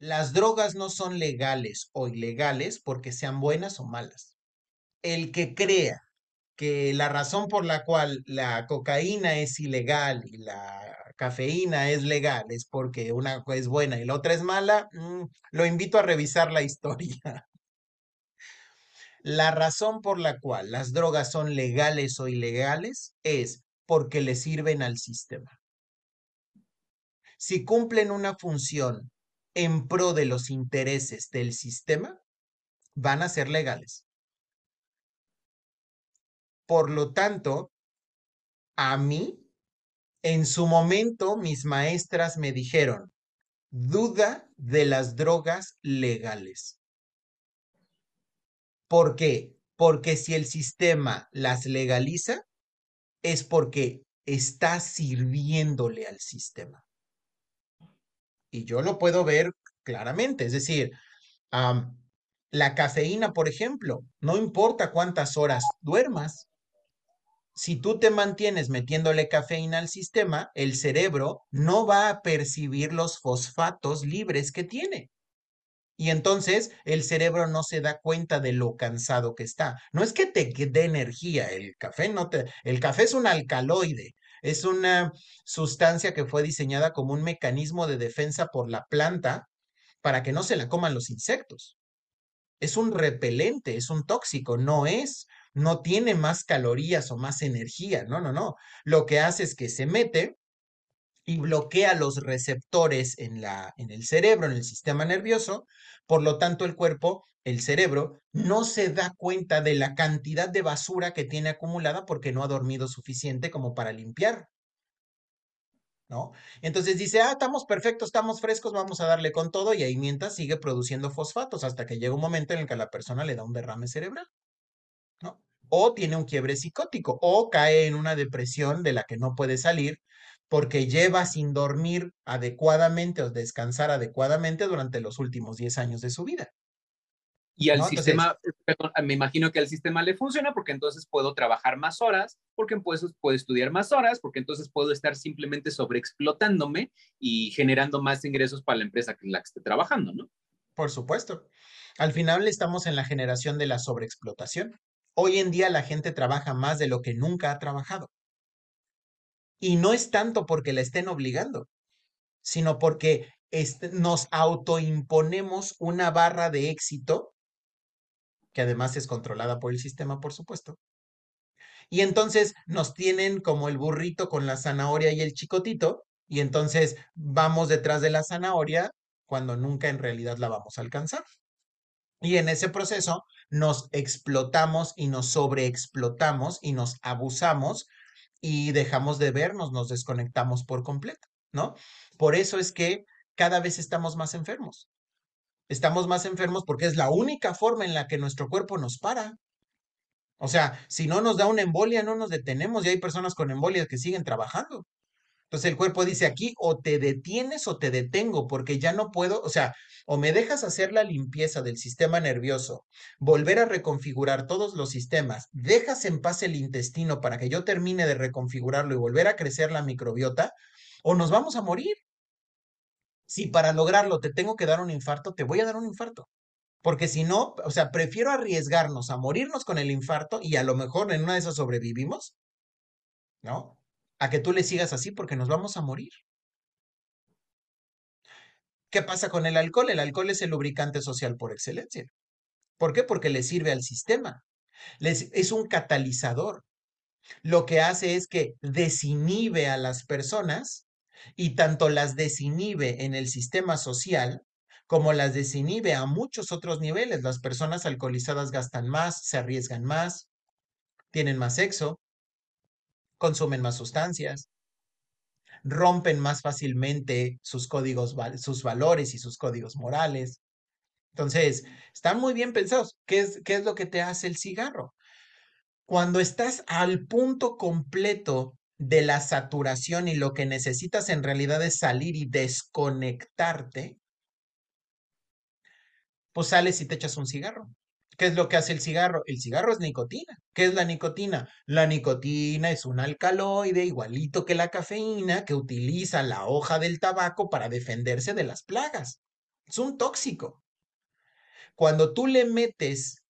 Las drogas no son legales o ilegales porque sean buenas o malas. El que crea que la razón por la cual la cocaína es ilegal y la cafeína es legal es porque una es buena y la otra es mala, mm, lo invito a revisar la historia. La razón por la cual las drogas son legales o ilegales es porque le sirven al sistema. Si cumplen una función en pro de los intereses del sistema, van a ser legales. Por lo tanto, a mí, en su momento, mis maestras me dijeron, duda de las drogas legales. ¿Por qué? Porque si el sistema las legaliza, es porque está sirviéndole al sistema. Y yo lo puedo ver claramente, es decir, la cafeína, por ejemplo, no importa cuántas horas duermas, si tú te mantienes metiéndole cafeína al sistema, el cerebro no va a percibir los fosfatos libres que tiene. Y entonces el cerebro no se da cuenta de lo cansado que está. No es que te dé energía, el café no te, el café es un alcaloide, es una sustancia que fue diseñada como un mecanismo de defensa por la planta para que no se la coman los insectos. Es un repelente, es un tóxico, no es, no tiene más calorías o más energía, no, no, no. Lo que hace es que se mete y bloquea los receptores en, la, en el cerebro, en el sistema nervioso. Por lo tanto, el cuerpo, el cerebro, no se da cuenta de la cantidad de basura que tiene acumulada porque no ha dormido suficiente como para limpiar. ¿No? Entonces dice, ah, estamos perfectos, estamos frescos, vamos a darle con todo y ahí mientras sigue produciendo fosfatos hasta que llega un momento en el que a la persona le da un derrame cerebral. ¿No? O tiene un quiebre psicótico o cae en una depresión de la que no puede salir porque lleva sin dormir adecuadamente o descansar adecuadamente durante los últimos 10 años de su vida. Y al sistema, me imagino que al sistema le funciona porque entonces puedo trabajar más horas, porque entonces puedo estudiar más horas, porque entonces puedo estar simplemente sobreexplotándome y generando más ingresos para la empresa que la que esté trabajando, ¿no? Por supuesto. Al final estamos en la generación de la sobreexplotación. Hoy en día la gente trabaja más de lo que nunca ha trabajado. Y no es tanto porque la estén obligando, sino porque este, nos autoimponemos una barra de éxito, que además es controlada por el sistema, por supuesto. Y entonces nos tienen como el burrito con la zanahoria y el chicotito, y entonces vamos detrás de la zanahoria cuando nunca en realidad la vamos a alcanzar. Y en ese proceso nos explotamos y nos sobreexplotamos y nos abusamos y dejamos de vernos, nos desconectamos por completo, ¿no? Por eso es que cada vez estamos más enfermos. Estamos más enfermos porque es la única forma en la que nuestro cuerpo nos para. O sea, si no nos da una embolia, no nos detenemos y hay personas con embolias que siguen trabajando. Entonces el cuerpo dice aquí, o te detienes o te detengo, porque ya no puedo, o sea, o me dejas hacer la limpieza del sistema nervioso, volver a reconfigurar todos los sistemas, dejas en paz el intestino para que yo termine de reconfigurarlo y volver a crecer la microbiota, o nos vamos a morir. Si para lograrlo te tengo que dar un infarto, te voy a dar un infarto. Porque si no, o sea, prefiero arriesgarnos a morirnos con el infarto y a lo mejor en una de esas sobrevivimos, ¿no? A que tú le sigas así porque nos vamos a morir. ¿Qué pasa con el alcohol? El alcohol es el lubricante social por excelencia. ¿Por qué? Porque le sirve al sistema. es un catalizador. Lo que hace es que desinhibe a las personas y tanto las desinhibe en el sistema social como las desinhibe a muchos otros niveles. Las personas alcoholizadas gastan más, se arriesgan más, tienen más sexo, consumen más sustancias, rompen más fácilmente sus códigos, sus valores y sus códigos morales. Entonces, están muy bien pensados. ¿Qué es, ¿Qué es lo que te hace el cigarro? Cuando estás al punto completo de la saturación y lo que necesitas en realidad es salir y desconectarte, pues sales y te echas un cigarro. ¿Qué es lo que hace el cigarro? El cigarro es nicotina. ¿Qué es la nicotina? La nicotina es un alcaloide igualito que la cafeína que utiliza la hoja del tabaco para defenderse de las plagas. Es un tóxico. Cuando tú le metes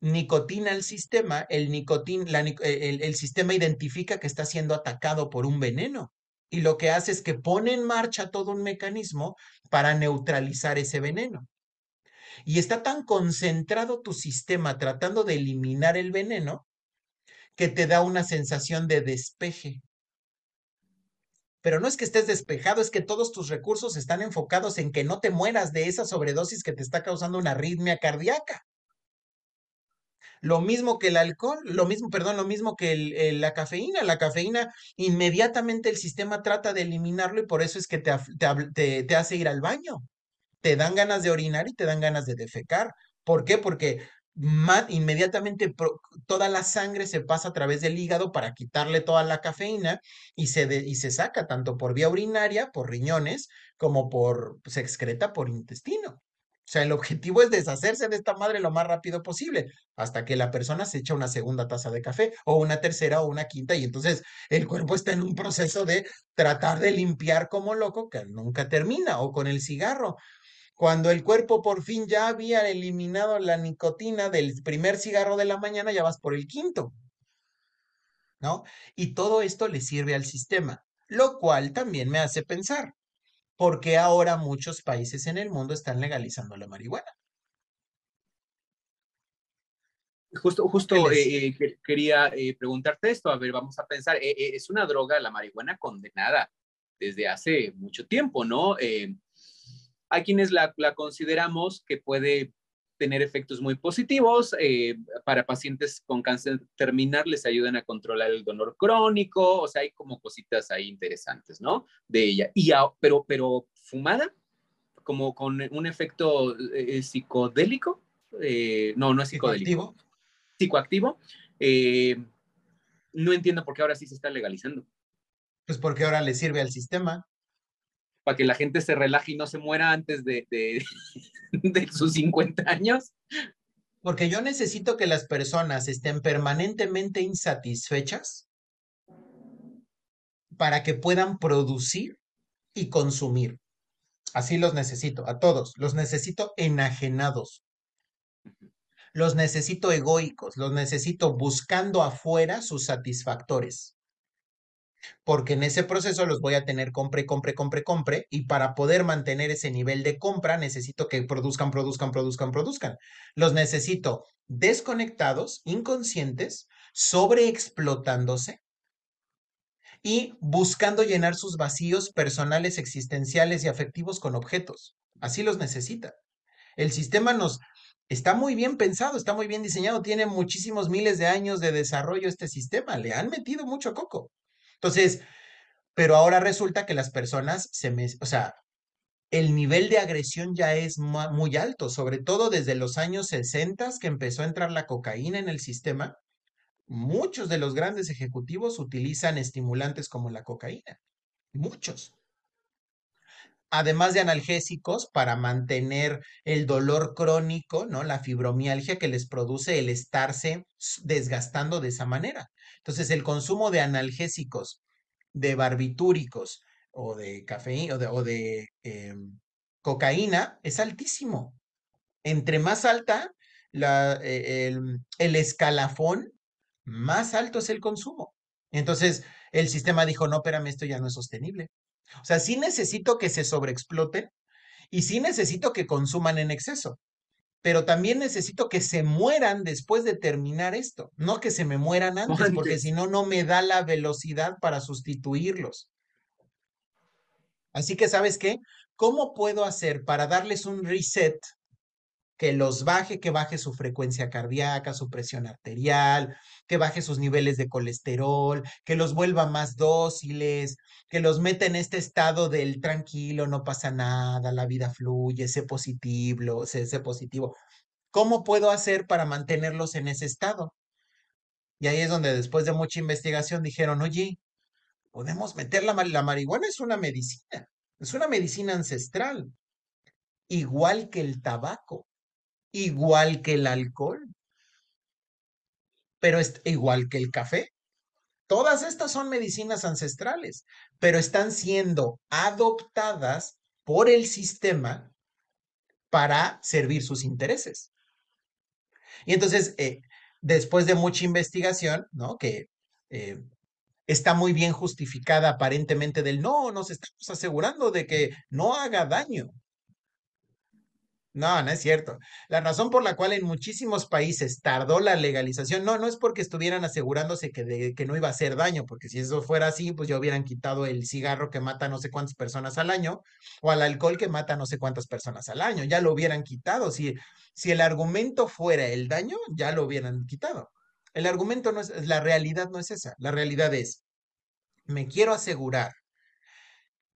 nicotina al sistema, el, el, sistema identifica que está siendo atacado por un veneno y lo que hace es que pone en marcha todo un mecanismo para neutralizar ese veneno. Y está tan concentrado tu sistema tratando de eliminar el veneno que te da una sensación de despeje. Pero no es que estés despejado, es que todos tus recursos están enfocados en que no te mueras de esa sobredosis que te está causando una arritmia cardíaca. Lo mismo que el alcohol, lo mismo, perdón, lo mismo que la cafeína. La cafeína, inmediatamente el sistema trata de eliminarlo y por eso es que te, te hace ir al baño. Te dan ganas de orinar y te dan ganas de defecar. ¿Por qué? Porque inmediatamente toda la sangre se pasa a través del hígado para quitarle toda la cafeína y se, y se saca tanto por vía urinaria, por riñones, como por, se excreta por intestino. O sea, el objetivo es deshacerse de esta madre lo más rápido posible, hasta que la persona se echa una segunda taza de café, o una tercera, o una quinta, y entonces el cuerpo está en un proceso de tratar de limpiar como loco, que nunca termina, o con el cigarro. Cuando el cuerpo por fin ya había eliminado la nicotina del primer cigarro de la mañana, ya vas por el quinto. ¿No? Y todo esto le sirve al sistema, lo cual también me hace pensar, porque ahora muchos países en el mundo están legalizando la marihuana. Justo, justo eh, eh, quería eh, preguntarte esto. A ver, vamos a pensar, es una droga, la marihuana, condenada desde hace mucho tiempo, ¿no? Hay quienes la, la, consideramos que puede tener efectos muy positivos. Eh, para pacientes con cáncer terminal les ayudan a controlar el dolor crónico, o sea, hay como cositas ahí interesantes, ¿no? De ella. Y pero, pero fumada, como con un efecto eh, psicodélico, eh, no, no es psicodélico. Psicoactivo. Psicoactivo. no entiendo por qué ahora sí se está legalizando. Pues porque ahora le sirve al sistema para que la gente se relaje y no se muera antes de, de, sus 50 años. Porque yo necesito que las personas estén permanentemente insatisfechas para que puedan producir y consumir. Así los necesito, a todos. Los necesito enajenados. Los necesito egoicos, los necesito buscando afuera sus satisfactores porque en ese proceso los voy a tener compre, compre, compre, compre, y para poder mantener ese nivel de compra necesito que produzcan, produzcan, produzcan, produzcan. Los necesito desconectados, inconscientes, sobreexplotándose y buscando llenar sus vacíos personales, existenciales y afectivos con objetos. Así los necesita. El sistema nos está muy bien pensado, está muy bien diseñado, tiene muchísimos miles de años de desarrollo este sistema, le han metido mucho coco. Entonces, pero ahora resulta que las personas se me, o sea, el nivel de agresión ya es muy alto, sobre todo desde los años 60 que empezó a entrar la cocaína en el sistema. Muchos de los grandes ejecutivos utilizan estimulantes como la cocaína. Muchos. Además de analgésicos para mantener el dolor crónico, ¿no? La fibromialgia que les produce el estarse desgastando de esa manera. Entonces, el consumo de analgésicos, de barbitúricos o de cafeína o de, em, cocaína es altísimo. Entre más alta e, el, el escalafón, más alto es el consumo. Entonces, el sistema dijo, no, espérame, esto ya no es sostenible. O sea, sí necesito que se sobreexploten y sí necesito que consuman en exceso pero también necesito que se mueran después de terminar esto, no que se me mueran antes, porque si no, no me da la velocidad para sustituirlos. Así que, ¿sabes qué? ¿Cómo puedo hacer para darles un reset que los baje, que baje su frecuencia cardíaca, su presión arterial, que baje sus niveles de colesterol, que los vuelva más dóciles, que los meta en este estado del tranquilo, no pasa nada, la vida fluye, sé positivo, sé, positivo. ¿Cómo puedo hacer para mantenerlos en ese estado? Y ahí es donde después de mucha investigación dijeron, oye, podemos meter la, la marihuana, es una medicina, es una medicina ancestral, igual que el tabaco, igual que el alcohol, pero es igual que el café. Todas estas son medicinas ancestrales, pero están siendo adoptadas por el sistema para servir sus intereses. Y entonces, eh, después de mucha investigación, ¿no? Que eh, está muy bien justificada aparentemente del no, nos estamos asegurando de que no haga daño. No, no es cierto. La razón por la cual en muchísimos países tardó la legalización, no, no es porque estuvieran asegurándose que, que no iba a hacer daño, porque si eso fuera así, pues ya hubieran quitado el cigarro que mata no sé cuántas personas al año o al alcohol que mata no sé cuántas personas al año, ya lo hubieran quitado. Si, si el argumento fuera el daño, ya lo hubieran quitado. El argumento no es, la realidad no es esa. La realidad es, me quiero asegurar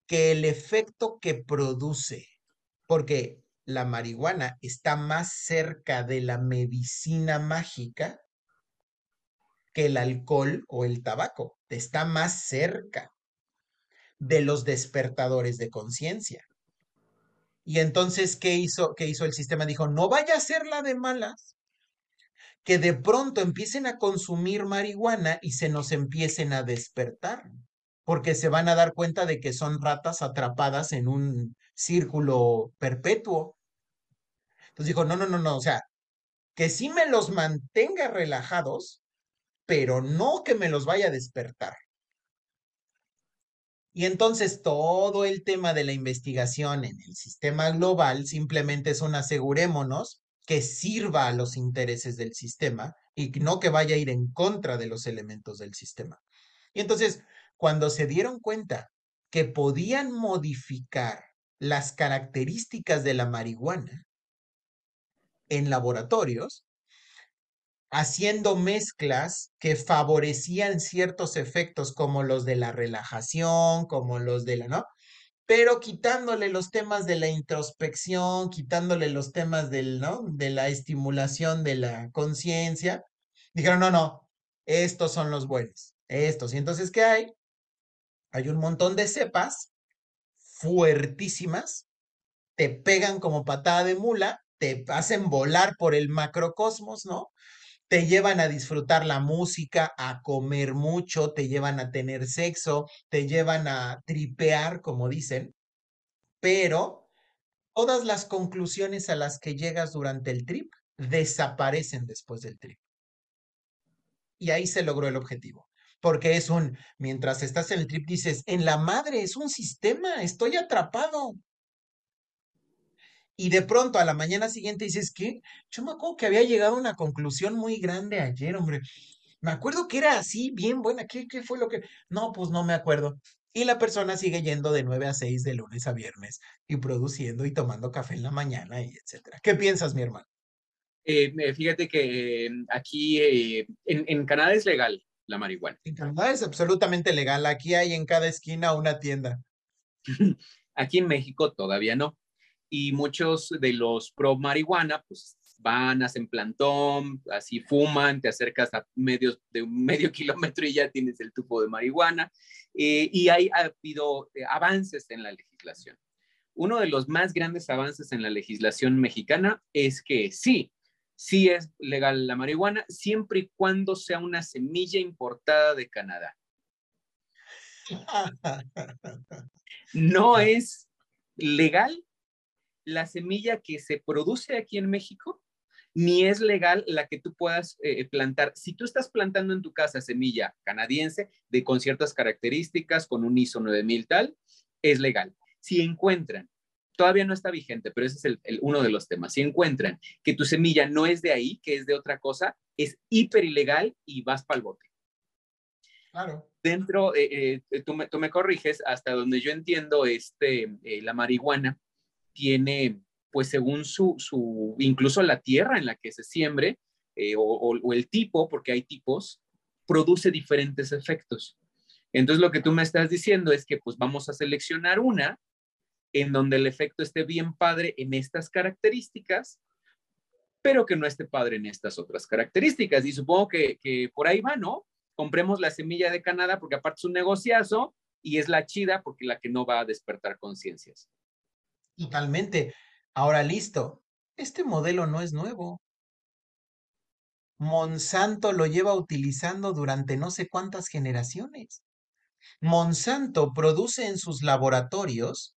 que el efecto que produce, porque la marihuana está más cerca de la medicina mágica que el alcohol o el tabaco. Está más cerca de los despertadores de conciencia. Y entonces, ¿qué hizo, ¿qué hizo el sistema? Dijo, no vaya a ser la de malas, que de pronto empiecen a consumir marihuana y se nos empiecen a despertar, porque se van a dar cuenta de que son ratas atrapadas en un círculo perpetuo. Entonces dijo, no, no, no, no, o sea, que sí me los mantenga relajados, pero no que me los vaya a despertar. Y entonces todo el tema de la investigación en el sistema global simplemente es un asegurémonos que sirva a los intereses del sistema y no que vaya a ir en contra de los elementos del sistema. Y entonces, cuando se dieron cuenta que podían modificar las características de la marihuana, en laboratorios haciendo mezclas que favorecían ciertos efectos como los de la relajación, como los de la, ¿no? Pero quitándole los temas de la introspección, quitándole los temas del, ¿no? De la estimulación de la conciencia, dijeron, no, no, estos son los buenos, estos. Y entonces, ¿qué hay? Hay un montón de cepas fuertísimas, te pegan como patada de mula te hacen volar por el macrocosmos, ¿no? Te llevan a disfrutar la música, a comer mucho, te llevan a tener sexo, te llevan a tripear, como dicen, pero todas las conclusiones a las que llegas durante el trip desaparecen después del trip. Y ahí se logró el objetivo. Porque es un, mientras estás en el trip, dices, en la madre, es un sistema, estoy atrapado. Y de pronto a la mañana siguiente dices, ¿qué? Yo me acuerdo que había llegado a una conclusión muy grande ayer, hombre. Me acuerdo que era así, bien buena. ¿Qué, qué fue lo que...? No, pues no me acuerdo. Y la persona sigue yendo de 9 a 6 de lunes a viernes y produciendo y tomando café en la mañana y etcétera. ¿Qué piensas, mi hermano? Eh, fíjate que eh, aquí eh, en, en Canadá es legal la marihuana. En Canadá es absolutamente legal. Aquí hay en cada esquina una tienda. aquí en México todavía no y muchos de los pro marihuana, pues van, hacen plantón, así fuman, te acercas a medio, de medio kilómetro y ya tienes el tubo de marihuana. Eh, y hay, ha habido eh, avances en la legislación. Uno de los más grandes avances en la legislación mexicana es que sí, sí es legal la marihuana, siempre y cuando sea una semilla importada de Canadá. No es legal la semilla que se produce aquí en México, ni es legal la que tú puedas eh, plantar. Si tú estás plantando en tu casa semilla canadiense de con ciertas características, con un ISO 9000 tal, es legal. Si encuentran, todavía no está vigente, pero ese es el, uno de los temas. Si encuentran que tu semilla no es de ahí, que es de otra cosa, es hiper ilegal y vas para el bote. Claro. Dentro, eh, eh, tú, me, tú, me, corriges, hasta donde yo entiendo, este, la marihuana tiene, pues según su, su, incluso la tierra en la que se siembre eh, o, el tipo, porque hay tipos, produce diferentes efectos. Entonces lo que tú me estás diciendo es que pues vamos a seleccionar una en donde el efecto esté bien padre en estas características, pero que no esté padre en estas otras características. Y supongo que, que por ahí va, ¿no? Compremos la semilla de Canadá porque aparte es un negociazo y es la chida porque la que no va a despertar conciencias. Totalmente. Ahora listo, este modelo no es nuevo. Monsanto lo lleva utilizando durante no sé cuántas generaciones. Monsanto produce en sus laboratorios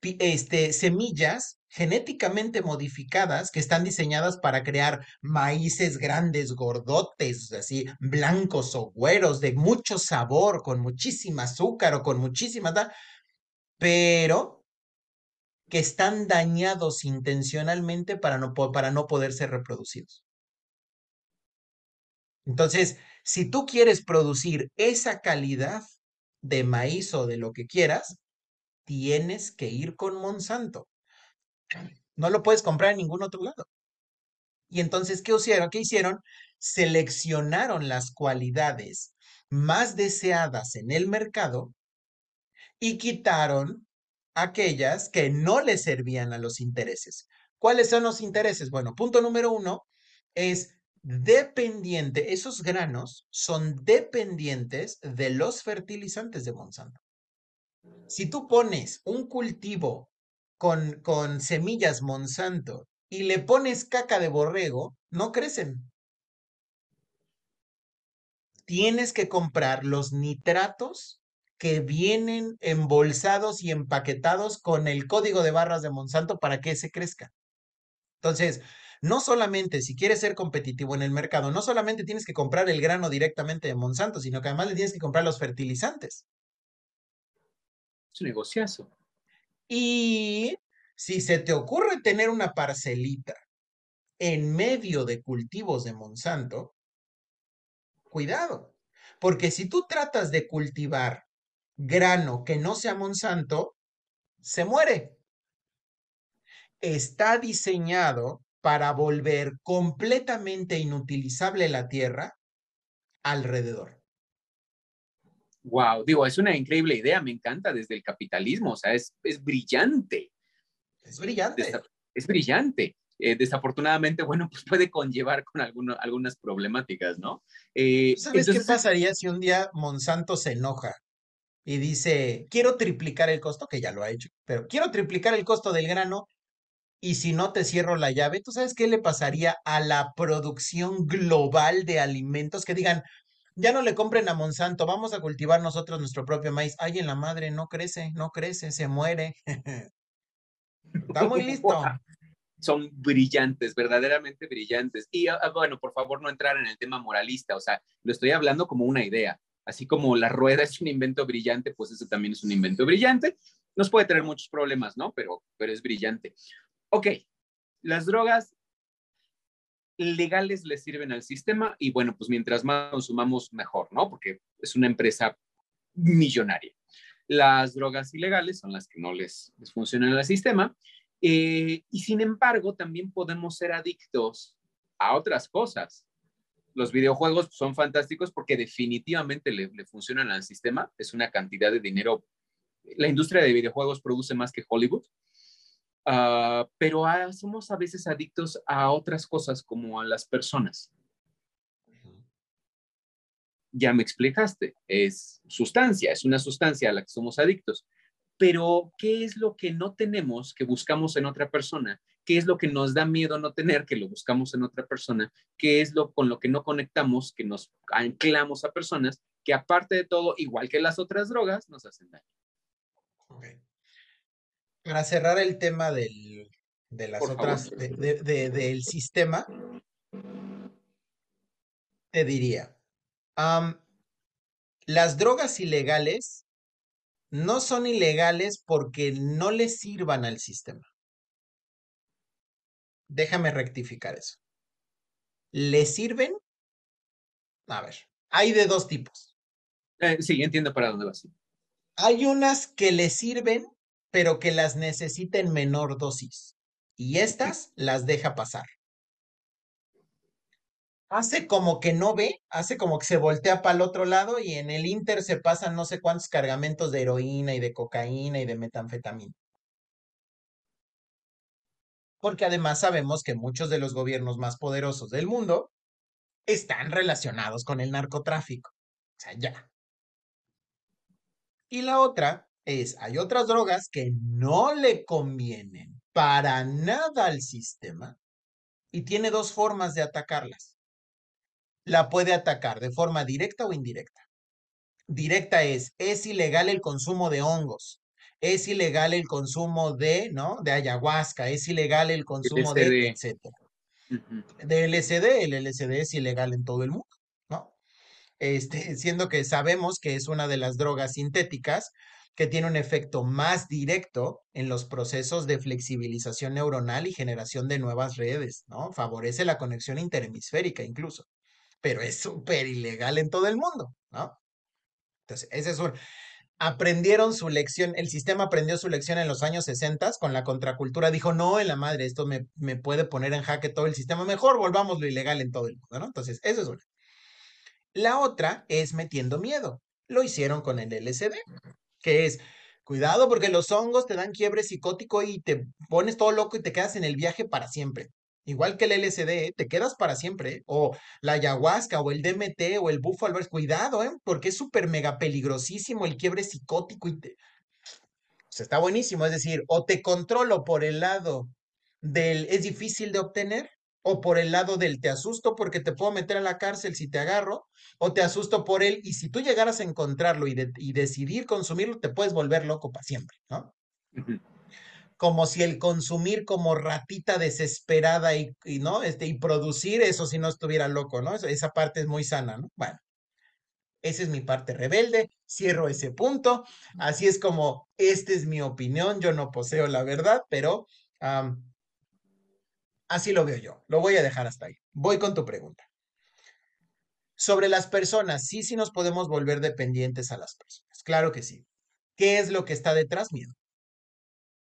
este, semillas genéticamente modificadas que están diseñadas para crear maíces grandes, gordotes, así, blancos o güeros, de mucho sabor, con muchísima azúcar o con muchísima... Pero que están dañados intencionalmente para no, para no poder ser reproducidos. Entonces, si tú quieres producir esa calidad de maíz o de lo que quieras, tienes que ir con Monsanto. No lo puedes comprar en ningún otro lado. Y entonces, ¿qué hicieron? ¿Qué hicieron? Seleccionaron las cualidades más deseadas en el mercado y quitaron aquellas que no le servían a los intereses. ¿Cuáles son los intereses? Bueno, punto número uno es dependiente, esos granos son dependientes de los fertilizantes de Monsanto. Si tú pones un cultivo con, con semillas Monsanto y le pones caca de borrego, no crecen. Tienes que comprar los nitratos que vienen embolsados y empaquetados con el código de barras de Monsanto para que se crezca. Entonces, no solamente si quieres ser competitivo en el mercado, no solamente tienes que comprar el grano directamente de Monsanto, sino que además le tienes que comprar los fertilizantes. Es un negociazo. Y si se te ocurre tener una parcelita en medio de cultivos de Monsanto, cuidado, porque si tú tratas de cultivar grano que no sea Monsanto, se muere. Está diseñado para volver completamente inutilizable la tierra alrededor. Wow, digo, es una increíble idea, me encanta desde el capitalismo, o sea, es, es brillante. Es brillante. es brillante. Eh, desafortunadamente, bueno, pues puede conllevar con algunas problemáticas, ¿no? Eh, ¿Sabes qué pasaría si un día Monsanto se enoja y dice, quiero triplicar el costo, que ya lo ha hecho, pero quiero triplicar el costo del grano y si no te cierro la llave, ¿tú sabes qué le pasaría a la producción global de alimentos? Que digan, ya no le compren a Monsanto, vamos a cultivar nosotros nuestro propio maíz. Ay, en la madre, no crece, no crece, se muere. Está muy listo. Son brillantes, verdaderamente brillantes. Y ah, ah, bueno, por favor, no entrar en el tema moralista, o sea, lo estoy hablando como una idea. Así como la rueda es un invento brillante, pues eso también es un invento brillante. Nos puede tener muchos problemas, ¿no? Pero, pero es brillante. Ok, las drogas legales le sirven al sistema y bueno, pues mientras más consumamos, mejor, ¿no? Porque es una empresa millonaria. Las drogas ilegales son las que no les, funcionan al sistema eh, y sin embargo también podemos ser adictos a otras cosas. Los videojuegos son fantásticos porque definitivamente le, le funcionan al sistema. Es una cantidad de dinero. La industria de videojuegos produce más que Hollywood Ah, pero somos a veces adictos a otras cosas como a las personas. Ya me explicaste, es sustancia, es una sustancia a la que somos adictos. Pero, ¿qué es lo que no tenemos que buscamos en otra persona? ¿Qué es lo que nos da miedo no tener que lo buscamos en otra persona? ¿Qué es lo con lo que no conectamos, que nos anclamos a personas que aparte de todo, igual que las otras drogas, nos hacen daño? para cerrar el tema del, de las otras, del sistema, te diría, las drogas ilegales no son ilegales porque no le sirvan al sistema. Déjame rectificar eso. ¿Le sirven? A ver, hay de dos tipos. Eh, sí, entiendo para dónde vas. Hay unas que le sirven pero que las necesita en menor dosis. Y estas las deja pasar. Hace como que no ve, hace como que se voltea para el otro lado y en el Inter se pasan no sé cuántos cargamentos de heroína y de cocaína y de metanfetamina. Porque además sabemos que muchos de los gobiernos más poderosos del mundo están relacionados con el narcotráfico. O sea, ya. Y la otra es, hay otras drogas que no le convienen para nada al sistema y tiene dos formas de atacarlas. La puede atacar de forma directa o indirecta. Directa es, es ilegal el consumo de hongos, es ilegal el consumo de, ¿no? De ayahuasca, es ilegal el consumo de, etcétera. De LSD, el LSD es ilegal en todo el mundo, ¿no? Este, siendo que sabemos que es una de las drogas sintéticas que tiene un efecto más directo en los procesos de flexibilización neuronal y generación de nuevas redes, ¿no? Favorece la conexión interhemisférica incluso, pero es súper ilegal en todo el mundo, ¿no? Entonces, ese es un... Aprendieron su lección, el sistema aprendió su lección en los años 60 con la contracultura, dijo, no, en la madre, esto me, me puede poner en jaque todo el sistema, mejor volvamos lo ilegal en todo el mundo, ¿no? Entonces, eso es una. La otra es metiendo miedo. Lo hicieron con el LSD que es, cuidado porque los hongos te dan quiebre psicótico y te pones todo loco y te quedas en el viaje para siempre. Igual que el LSD, te quedas para siempre. O la ayahuasca, o el DMT, o el bufo ver, Cuidado, ¿eh? Porque es súper mega peligrosísimo el quiebre psicótico. Y te... está buenísimo. Es decir, o te controlo por el lado del es difícil de obtener, o por el lado del te asusto porque te puedo meter a la cárcel si te agarro, o te asusto por él y si tú llegaras a encontrarlo y, decidir consumirlo, te puedes volver loco para siempre, ¿no? Como si el consumir como ratita desesperada y, ¿no? Este, y producir eso si no estuviera loco, ¿no? Esa parte es muy sana, ¿no? Bueno, esa es mi parte rebelde, cierro ese punto, así es como, esta es mi opinión, yo no poseo la verdad, pero... Así lo veo yo. Lo voy a dejar hasta ahí. Voy con tu pregunta. Sobre las personas, sí, sí nos podemos volver dependientes a las personas. Claro que sí. ¿Qué es lo que está detrás? Miedo.